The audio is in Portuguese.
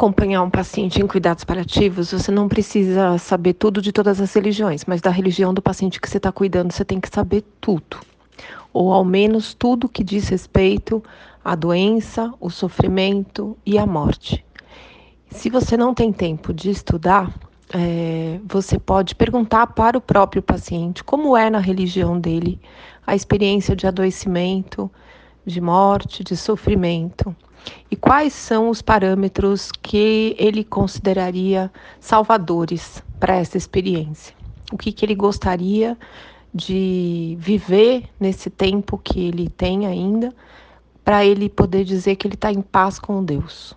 acompanhar um paciente em cuidados paliativos, você não precisa saber tudo de todas as religiões, mas da religião do paciente que você está cuidando, você tem que saber tudo. Ou ao menos tudo que diz respeito à doença, o sofrimento e à morte. Se você não tem tempo de estudar, é, você pode perguntar para o próprio paciente como é na religião dele a experiência de adoecimento, de morte, de sofrimento e quais são os parâmetros que ele consideraria salvadores para essa experiência. O que, que ele gostaria de viver nesse tempo que ele tem ainda, para ele poder dizer que ele está em paz com Deus.